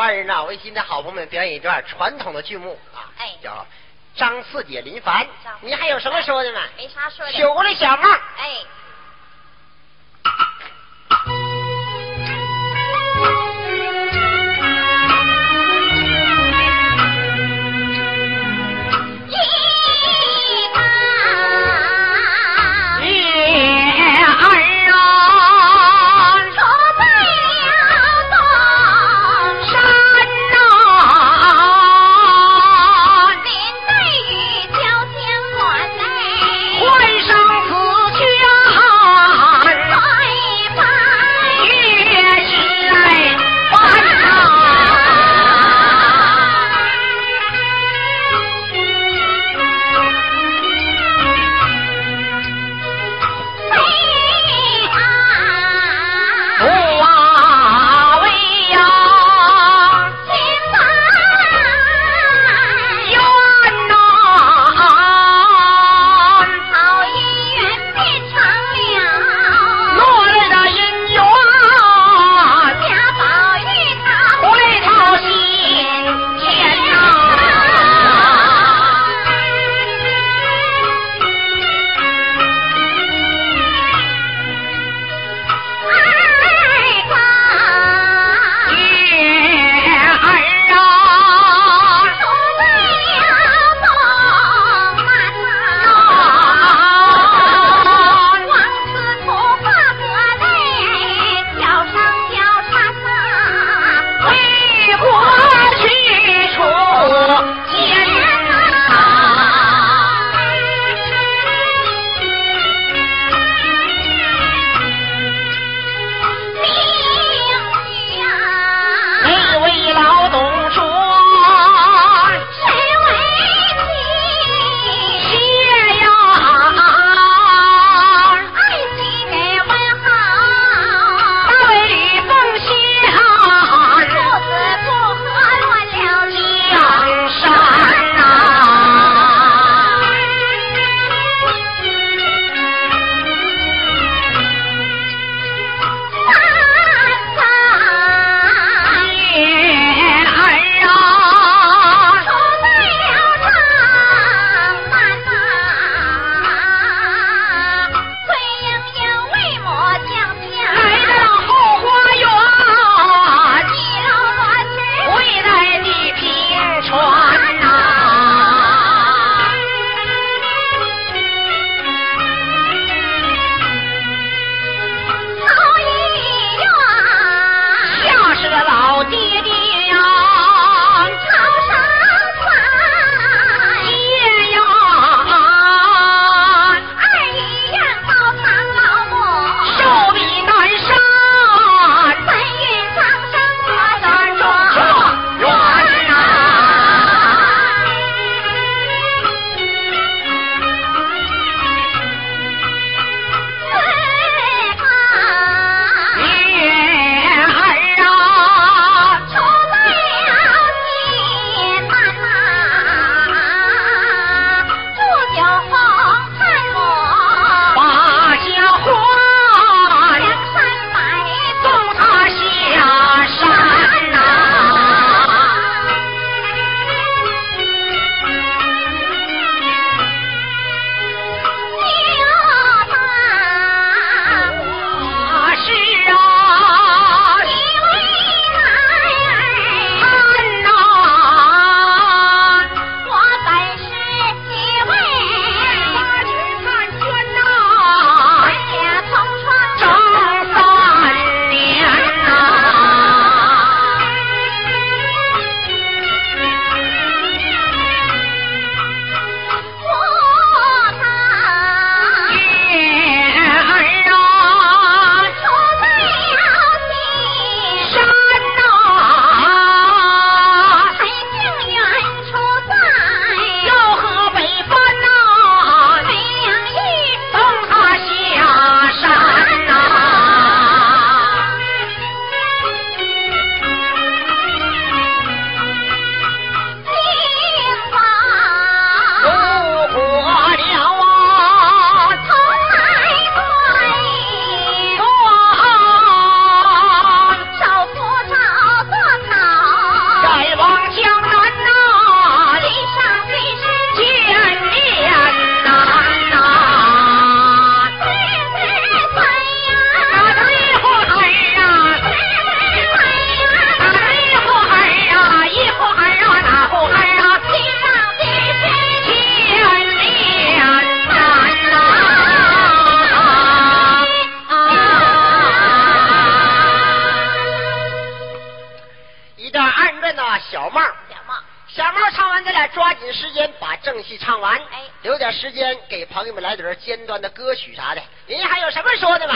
二人呢，为今天好朋友们表演一段传统的剧目啊，哎叫张四姐林凡你还有什么说的吗？没啥说的。酒过的小梦。哎，时间给朋友们来点儿尖端的歌曲啥的。您还有什么说的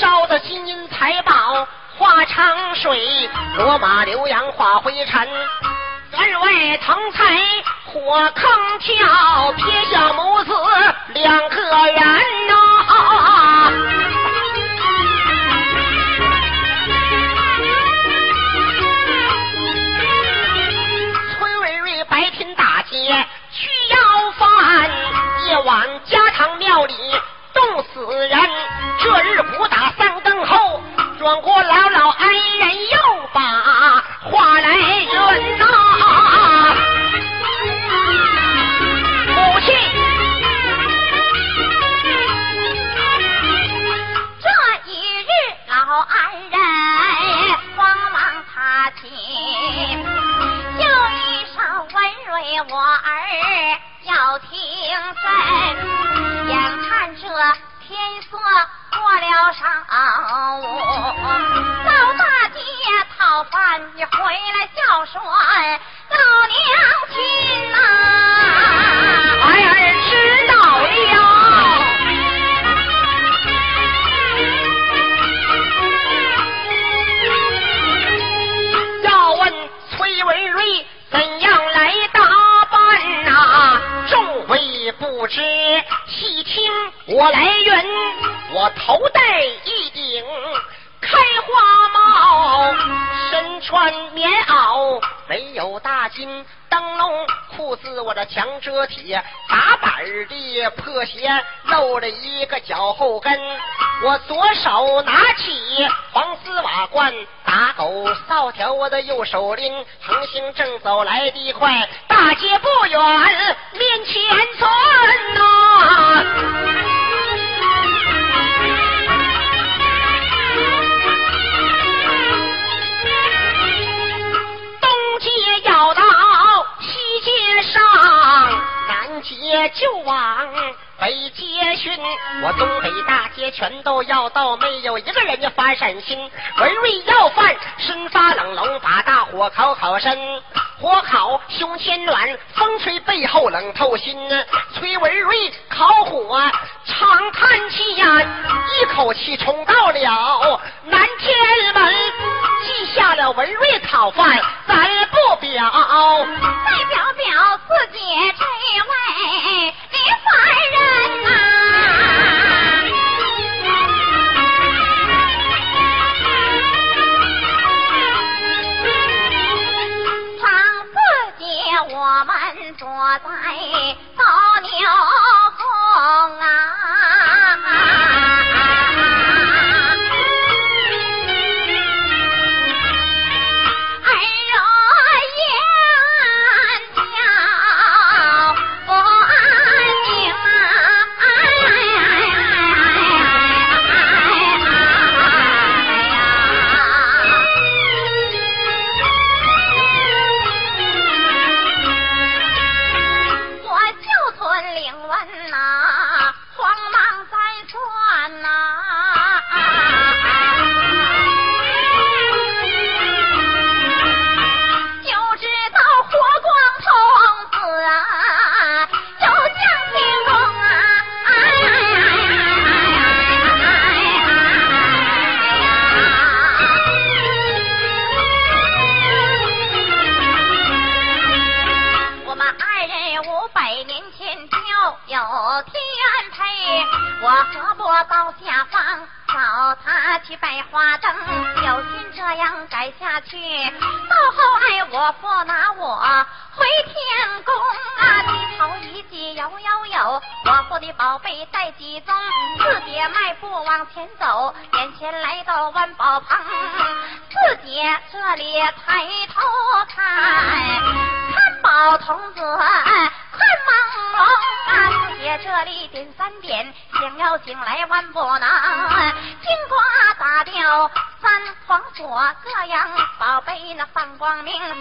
烧的金银财宝化成水，罗马留洋化灰尘。二位腾财火坑跳，撇下母子两个人呐。崔瑞瑞白天打劫去要饭，夜晚家堂庙里冻死人。这日鼓打丧灯后转过老老哀金灯笼，裤子我这强遮体，打板的破鞋露了一个脚后跟。我左手拿起黄丝瓦罐，打狗扫条，我的右手拎，横行正走来的快，大街不远，面前村呐。街就往北街巡，我东北大街全都要到，没有一个人家发善心。文瑞要饭，身发冷，龙把大火烤烤身，火烤胸前暖，风吹背后冷透心。崔文瑞烤火长叹气呀，一口气冲到了南天门，记下了文瑞讨饭，咱表，再表表四姐这位李凡人呐。常四姐，我们坐在光明。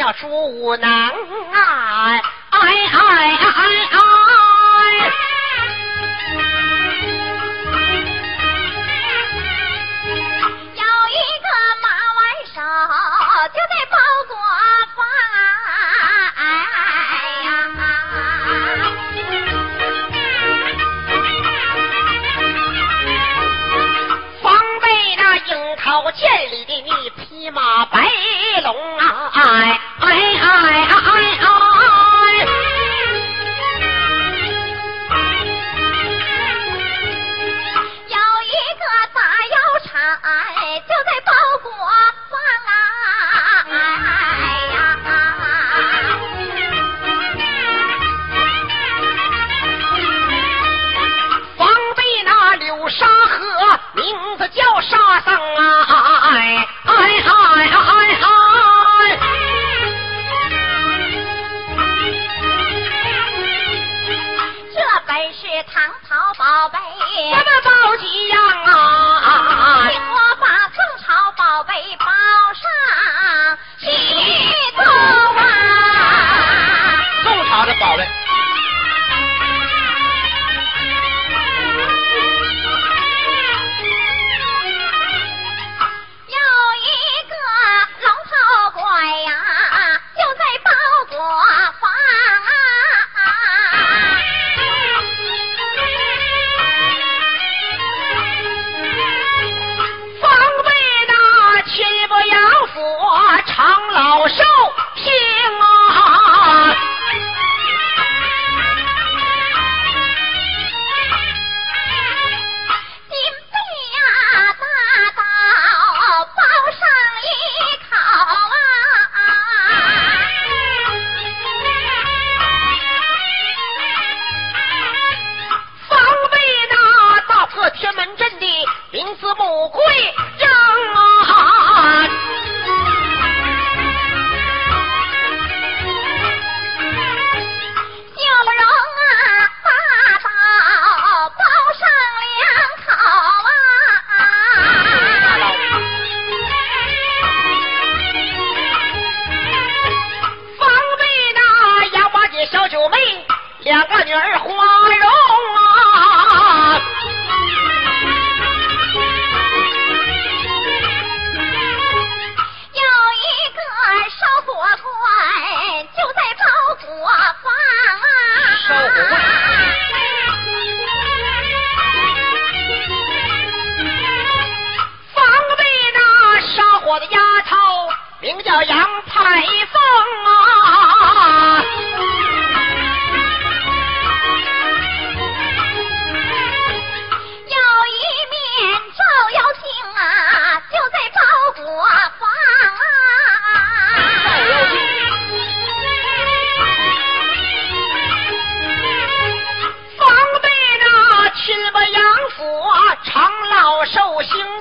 叫朱武能行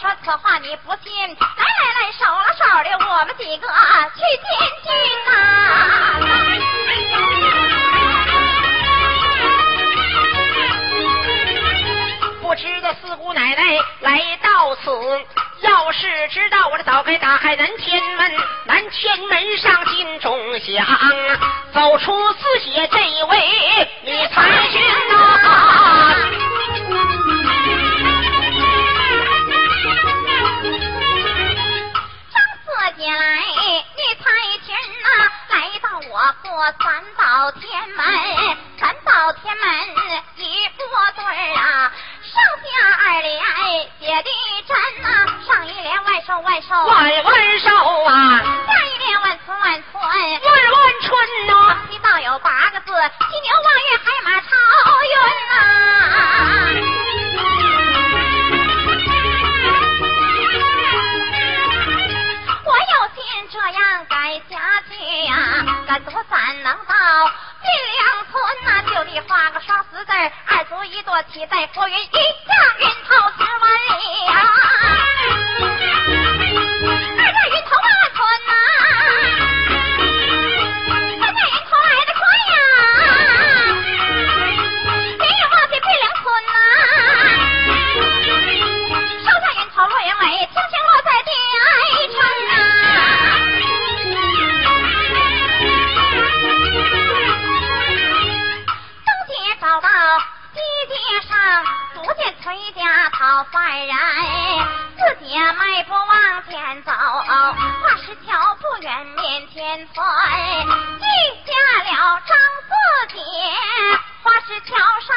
说此话你不信，来来来，手拉手的，我们几个去天津啊！不知道四姑奶奶来到此，要是知道我这早该打开南天门，南天门上金钟响，走出四姐这位女才俊啊！我宝天门三宝天门一副对儿啊上下二联写的真啊上一联万寿万寿万万寿啊在风云一记下了张四姐花石桥上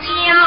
家。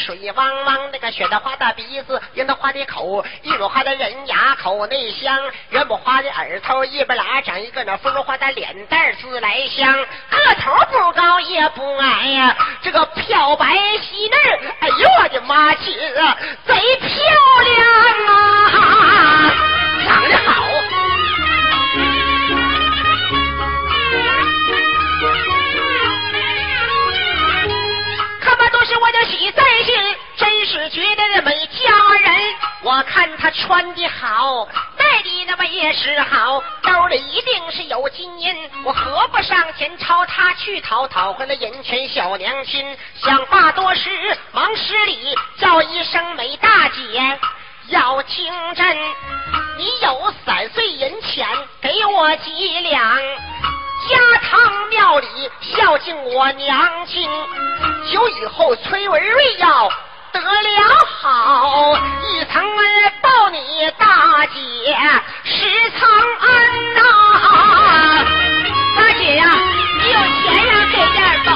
水汪汪，那个雪的花的鼻子，樱桃花的口，一朵花的人牙口内香，元宝花的耳朵一边拉长一个那芙蓉花的脸蛋自来香，个头不高也不矮呀，这个漂白细嫩，哎呦我的妈亲啊，贼漂亮啊！长得好。我的喜在心，真是觉得那美佳人。我看她穿的好，戴的那么也是好，兜里一定是有金银。我何不上前朝她去讨，讨回了银钱小娘亲？想话多时，忙施礼，叫一声美大姐。要听真，你有三岁银钱，给我几两。家堂庙里孝敬我娘亲，久以后崔文瑞要得了好，一层儿报你大姐十层恩呐、大姐呀、你有钱呀，给点吧。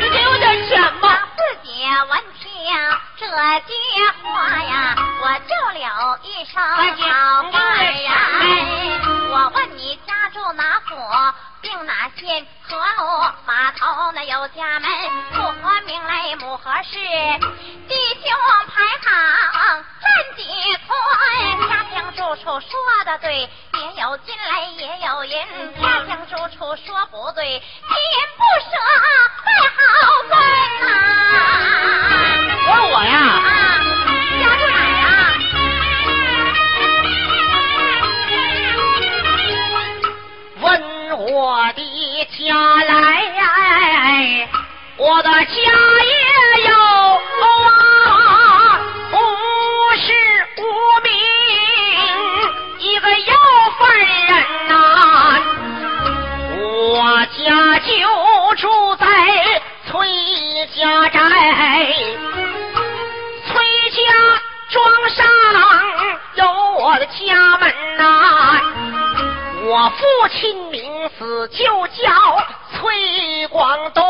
你给我点钱吧。四姐我句话呀，我就了一声大姐好你给我点呀。我问你家住哪府，并哪县？何路码头那有家门，父和名来母和氏，弟兄排行占几村？家乡住处说的对，也有金来也有银，家乡住处说不对，金不舍在好分呐、我我呀，啊，家住哪呀？问我的家来，我的家也有的家门呐、我父亲名字就叫崔广东，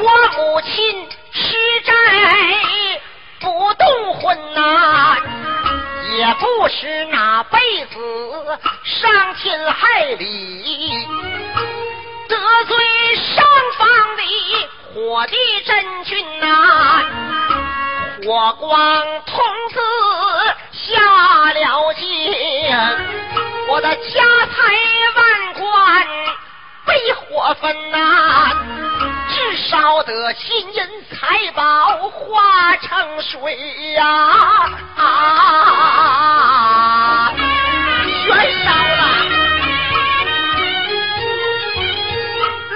我母亲吃斋不动荤呐、也不是哪辈子伤天害理，得罪上方的火地真君呐、火光童子下了界，我的家财万贯被火焚呐、至少得金银财宝化成水呀、啊，全烧了。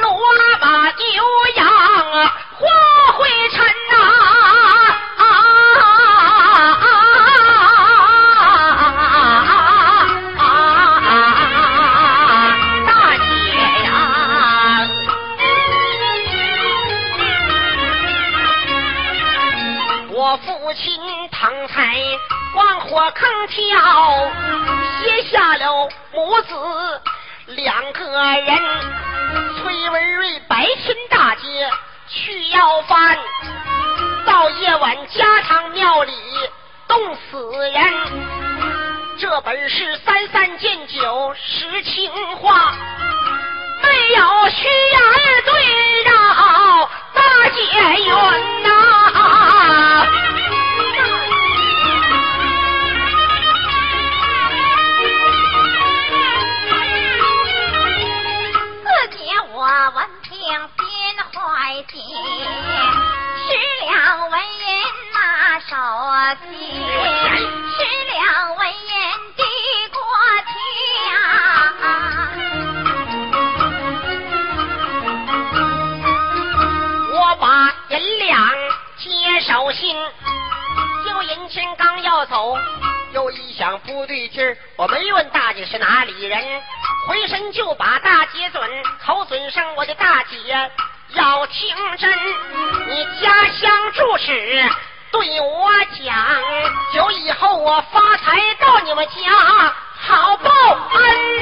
骡马牛羊化灰尘呐、往火坑跳，写下了母子两个人。崔文瑞白天大街去要饭，到夜晚家常庙里冻死人。这本是三三见酒实情话，没有虚言对绕大解缘呐。又一想不对劲儿，我没问大姐是哪里人，回身就把大姐准，口准上我的大姐要听真，你家乡住址对我讲，久以后我发财到你们家，好报恩。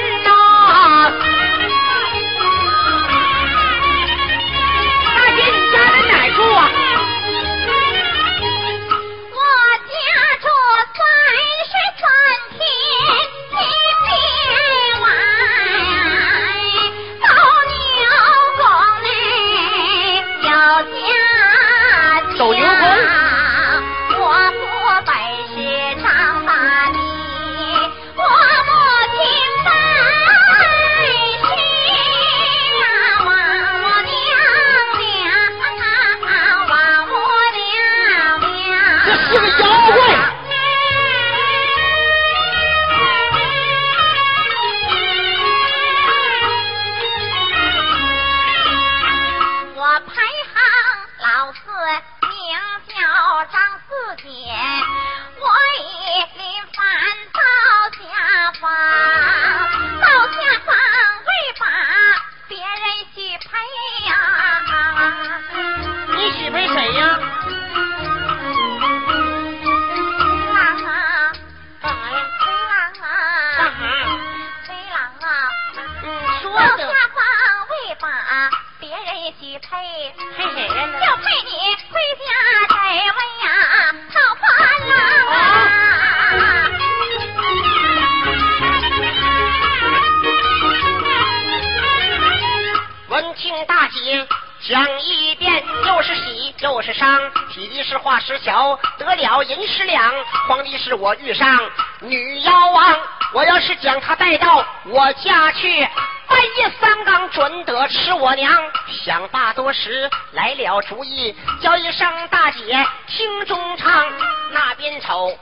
厨艺，叫一声大姐听中唱，那边瞅。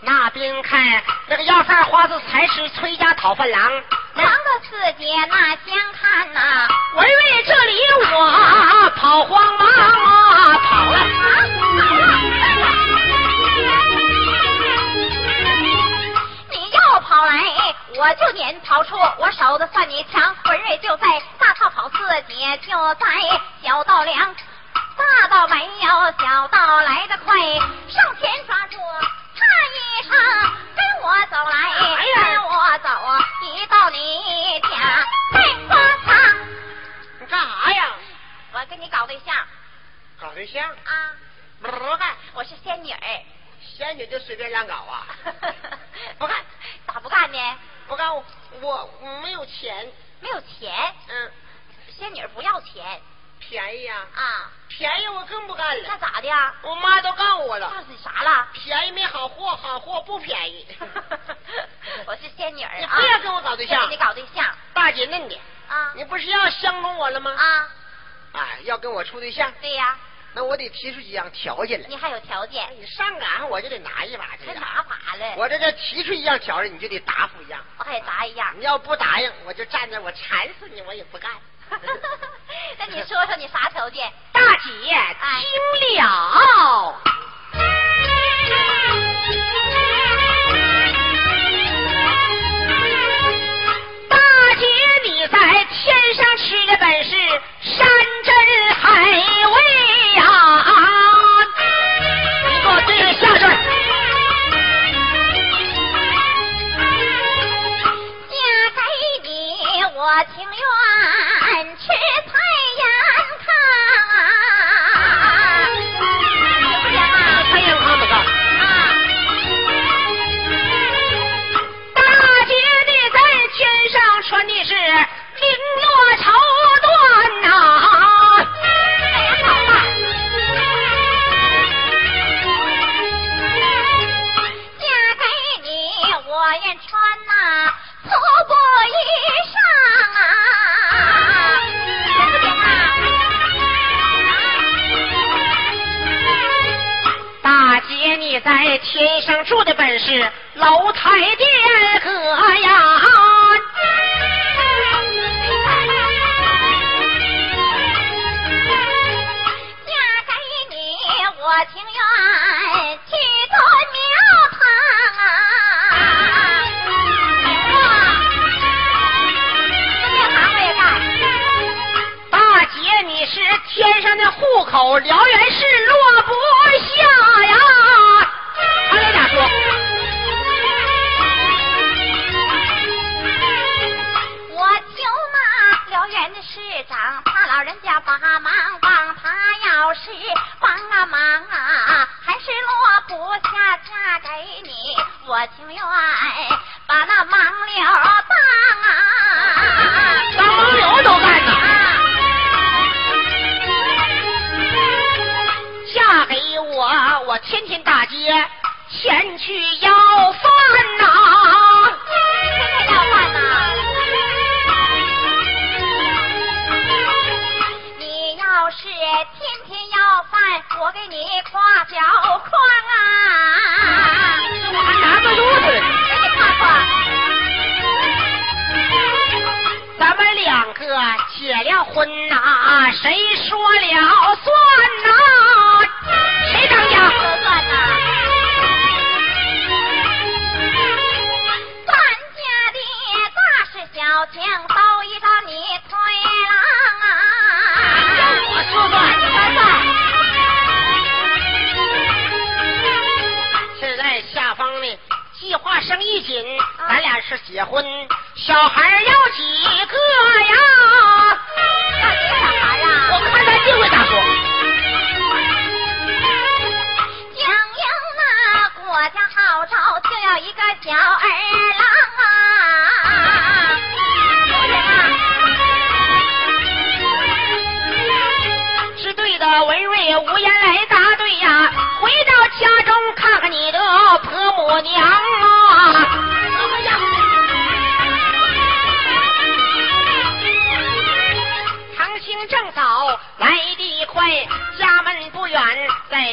那边看，那个要饭花子才是崔家讨饭郎，是仙女儿。仙女就随便乱搞啊？不干，咋不干呢？不干，我我没有钱。没有钱，嗯，仙女儿不要钱便宜呀、啊？便宜我更不干了那。咋的呀？我妈都告诉我了，告诉你啥了？便宜没好货，好货不便宜。我是仙女儿你啊！不要跟我搞对象跟你搞对象大姐嫩的，啊你不是要相中我了吗？啊！哎，要跟我处对象，对呀，那我得提出几样条件来。你还有条件，你上赶上我就得拿一把去。还拿把嘞？我这这提出一样条件，你就得答复一样。我还答一样。你要不答应，我就站着，我缠死你，我也不干。那你说说你啥条件？大姐哎听了，大姐你在天上吃的本是山珍海味在天上住的本是楼台殿阁呀。嫁给你我情愿去做庙堂啊！我也干。大姐，你是天上的户口，辽源市落不老人家帮忙帮他，要是。帮啊忙啊，还是落不下嫁给你，我情愿把那盲流当啊，当盲流都干呐！嫁给我，我天天大街前去婚呐，谁说了算呐？谁当家？说算呐？咱家的大事小情都依照你推郎啊！我说算，说算。现在下方呢，计划生育紧，咱俩是结婚，小孩要几个呀？我看他定会咋说。江营那国家号召，就要一个小儿郎啊！的文瑞无言来答对呀，回到家中看看你的婆母娘啊。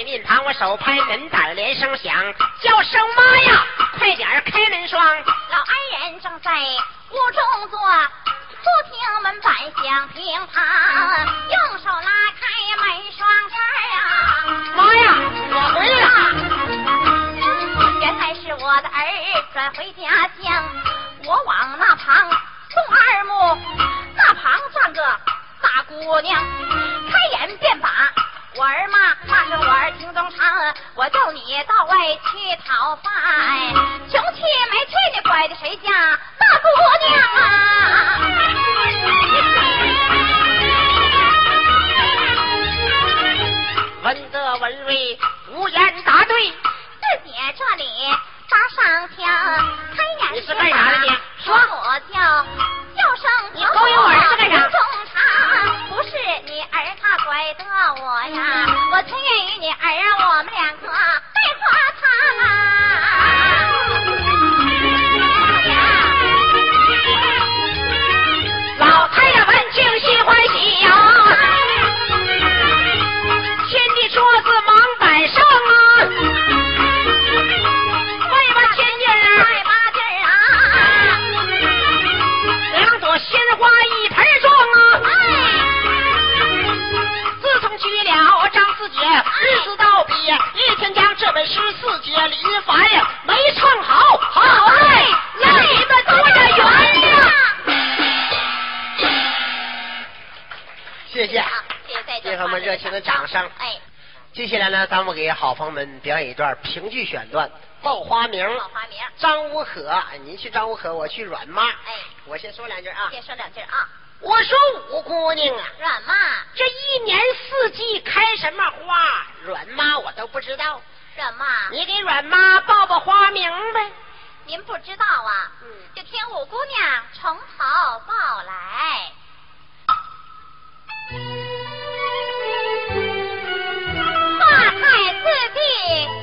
在面旁我手拍门板连声响，叫声妈呀，快点开门窗。老安人正在屋中坐。不听门板响乒乓，用手拉开门双扇啊！妈呀，我回来了！原来是我的儿转回家乡，我往那旁送二目，那旁站个大姑娘，儿骂，骂声我儿听中长，我叫你到外去讨饭，穷气没气你拐的谁家大姑娘啊？们给好朋友们表演一段评剧选段，报花名。报花名。张无可，您去张无可，我去阮妈。哎，我先说两句啊。先说两句啊。我说五姑娘啊，阮妈，这一年四季开什么花？阮妈我都不知道。阮妈，你给阮妈报报花名呗。您不知道啊？嗯。就听五姑娘从头报来。四弟，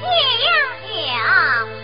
夜阳景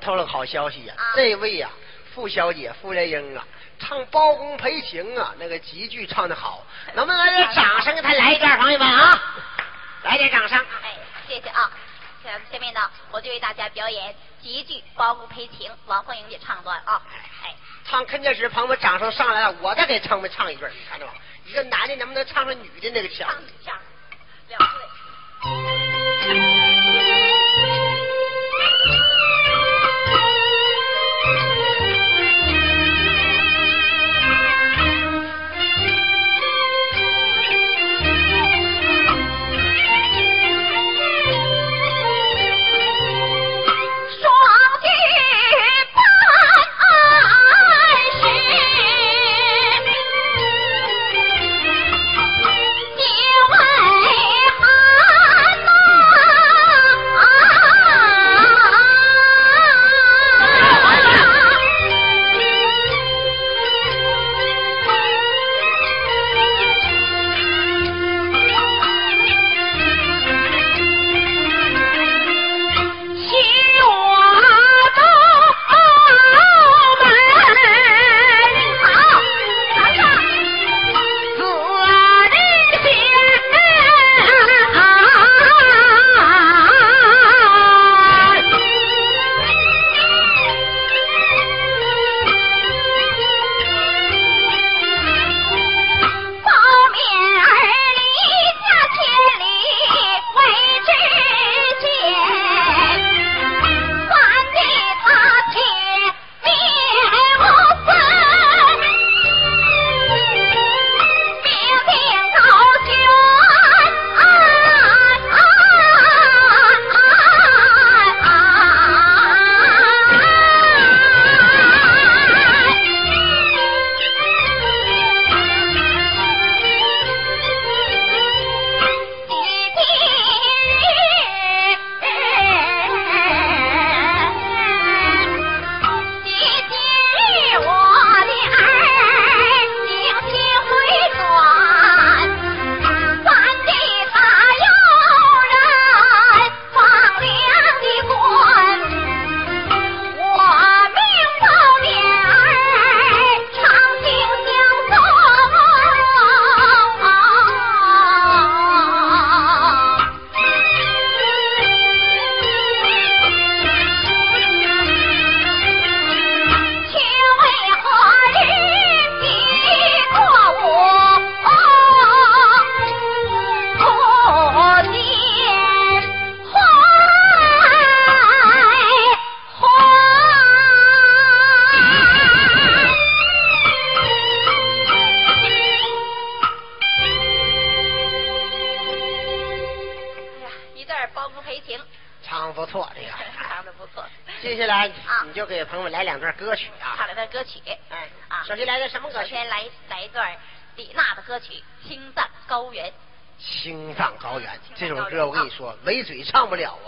透露个好消息呀、啊这位呀、傅小姐傅莲英啊，唱《包公赔情》啊，那个极具唱的好，能不能来点掌声给他来一段，朋友们啊，来点掌声。哎，谢谢啊。下下面呢，我就为大家表演极具包公赔情王凤英的唱段啊。哎，唱看电视，朋友们掌声上来了，我再给唱们唱一段，你看着吧，一个男的能不能唱上女的那个腔唱？腔了不没嘴唱不了。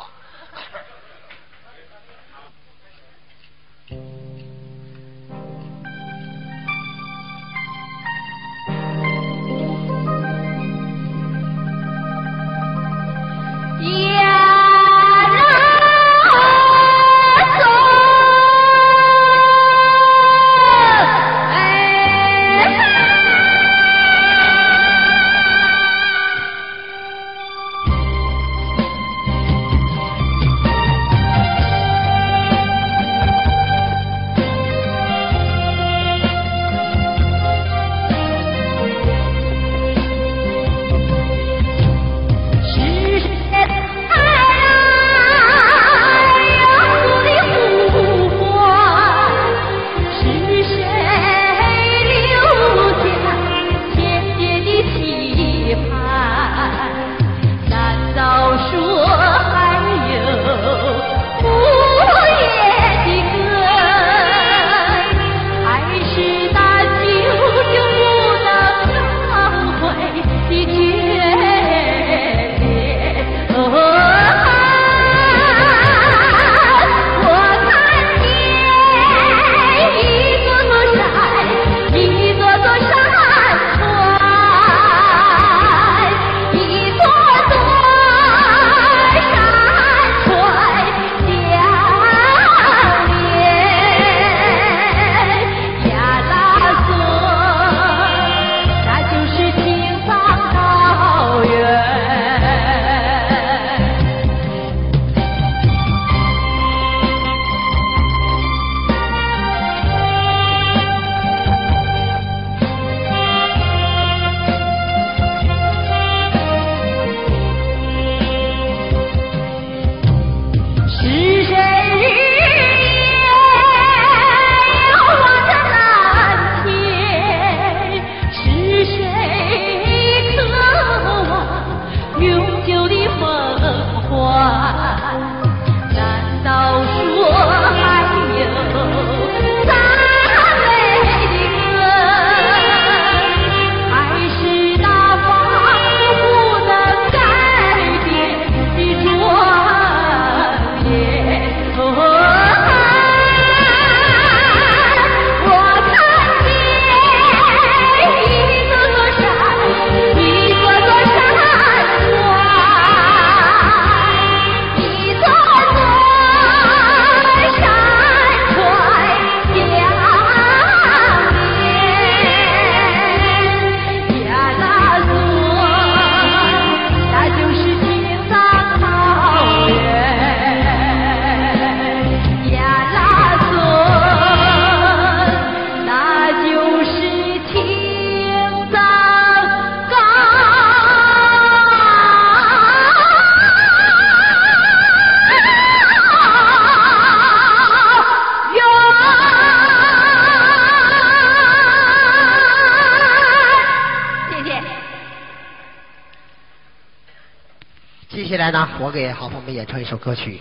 们演唱一首歌曲。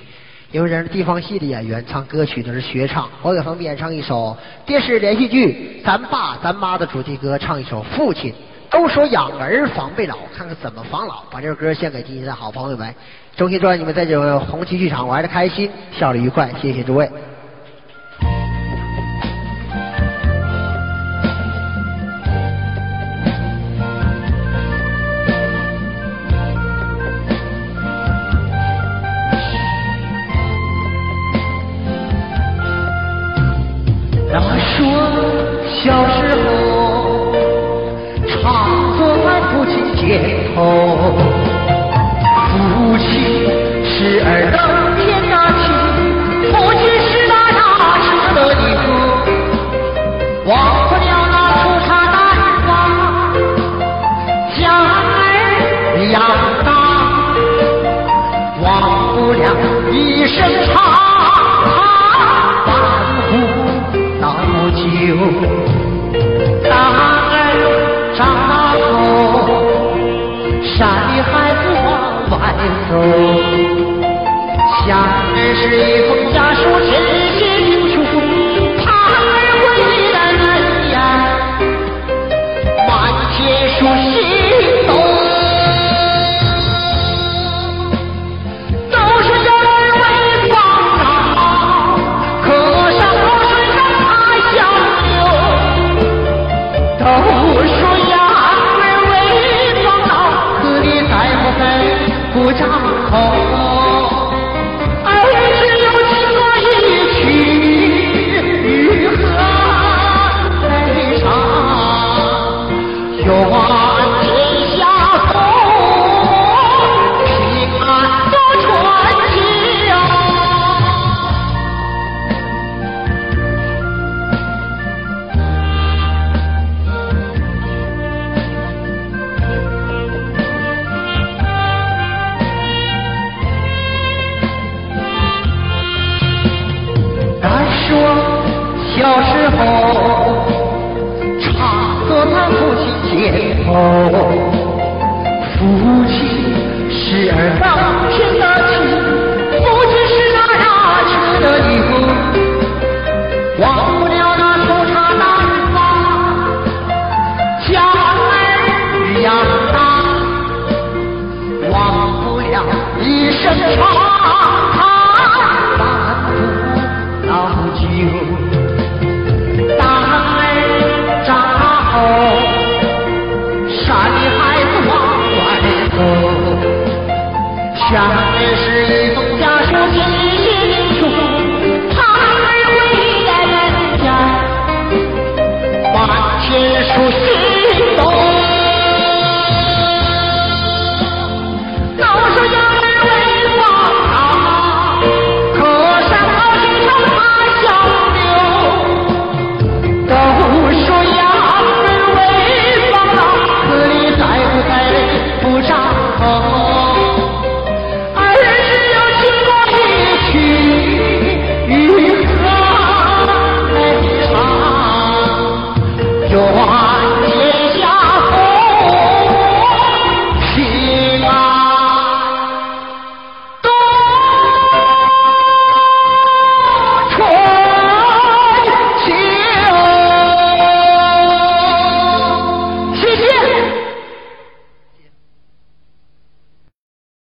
因为人是地方戏的演员，唱歌曲都是学唱。我给冯碧演唱一首电视连续剧《咱爸咱妈》的主题歌，唱一首《父亲》。都说养儿防备老，看看怎么防老。把这首歌献给今天的好朋友们，衷心祝愿你们在这个红旗剧场玩的开心，笑的愉快。谢谢诸位。是一封家书，肩头，父亲是